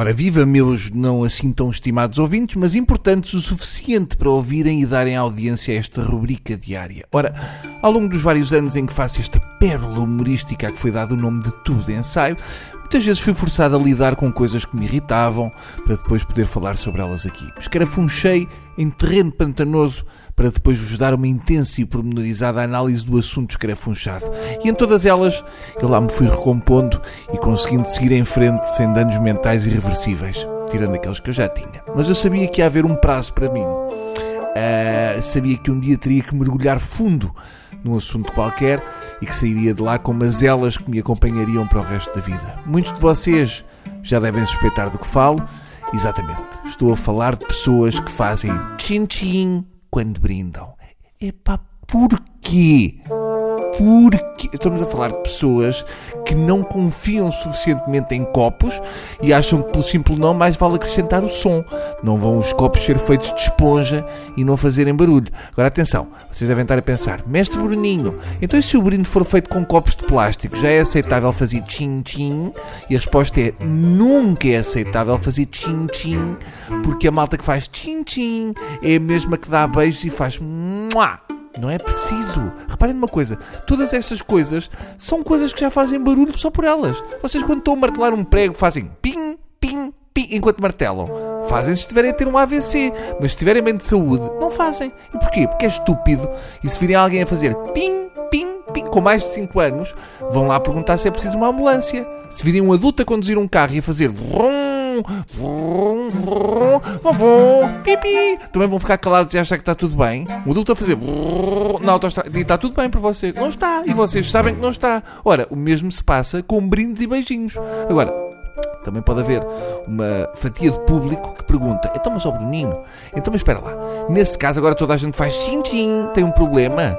Ora, viva meus não assim tão estimados ouvintes, mas importantes o suficiente para ouvirem e darem audiência a esta rubrica diária. Ora, ao longo dos vários anos em que faço esta pérola humorística a que foi dado o nome de tudo ensaio, muitas vezes fui forçado a lidar com coisas que me irritavam, para depois poder falar sobre elas aqui. Escarafunchei em terreno pantanoso para depois vos dar uma intensa e pormenorizada análise do assunto escarafunchado. E em todas elas, eu lá me fui recompondo e conseguindo seguir em frente sem danos mentais irreversíveis, tirando aqueles que eu já tinha. Mas eu sabia que ia haver um prazo para mim. Uh, sabia que um dia teria que mergulhar fundo num assunto qualquer e que sairia de lá com mazelas que me acompanhariam para o resto da vida. Muitos de vocês já devem suspeitar do que falo. Exatamente. Estou a falar de pessoas que fazem tchim-tchim quando brindam. Epá, porquê? Porque estamos a falar de pessoas que não confiam suficientemente em copos e acham que pelo simples não mais vale acrescentar o som. Não vão os copos ser feitos de esponja e não fazerem barulho. Agora atenção, vocês devem estar a pensar, mestre Bruninho, então se o brinde for feito com copos de plástico, já é aceitável fazer tchim-tchim? E a resposta é, nunca é aceitável fazer tchim-tchim, porque a malta que faz tchim-tchim é a mesma que dá beijos e faz muá. Não é preciso. Reparem numa coisa: todas essas coisas são coisas que já fazem barulho só por elas. Vocês, quando estão a martelar um prego, fazem pim, pim, pim enquanto martelam. Fazem se estiverem a ter um AVC, mas se estiverem bem de saúde, não fazem. E porquê? Porque é estúpido. E se virem alguém a fazer pim, pim, pim, com mais de 5 anos, vão lá perguntar se é preciso uma ambulância. Se virem um adulto a conduzir um carro e a fazer vrum, vrum, vrum, vrum, pipi, também vão ficar calados e achar que está tudo bem. Um adulto a fazer na autostrada e está tudo bem para você. Não está. E vocês sabem que não está. Ora, o mesmo se passa com brindes e beijinhos. Agora, também pode haver uma fatia de público que pergunta: então, mas ó Bruninho, então, mas espera lá, nesse caso agora toda a gente faz tchim-tchim, tem um problema?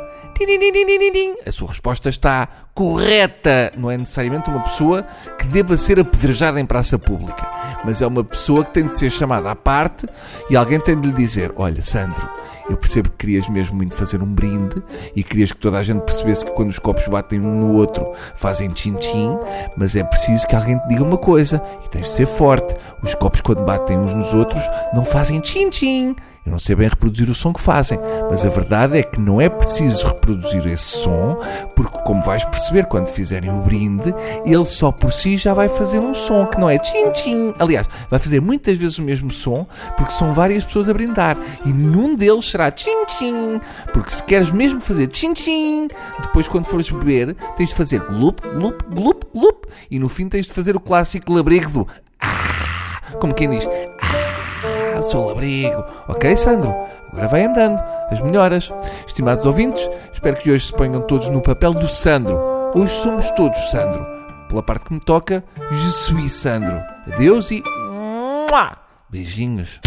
A sua resposta está correta. Não é necessariamente uma pessoa que deva ser apedrejada em praça pública, mas é uma pessoa que tem de ser chamada à parte e alguém tem de lhe dizer: Olha, Sandro, eu percebo que querias mesmo muito fazer um brinde e querias que toda a gente percebesse que quando os copos batem um no outro fazem tchim-tchim, mas é preciso que alguém te diga uma coisa e tens de ser forte. Os copos, quando batem uns nos outros, não fazem tchim-tchim. Eu não sei bem reproduzir o som que fazem, mas a verdade é que não é preciso reproduzir esse som, porque, como vais perceber quando fizerem o brinde, ele só por si já vai fazer um som que não é tchim-tchim. Aliás, vai fazer muitas vezes o mesmo som, porque são várias pessoas a brindar, e nenhum deles será tchim-tchim. Porque se queres mesmo fazer tchim-tchim, depois, quando fores beber, tens de fazer glup, glup, glup, glup, e no fim tens de fazer o clássico labrego do ah, como quem diz sou labrigo. Ok, Sandro? Agora vai andando. As melhoras. Estimados ouvintes, espero que hoje se ponham todos no papel do Sandro. Hoje somos todos Sandro. Pela parte que me toca, je Sandro. Adeus e... Beijinhos.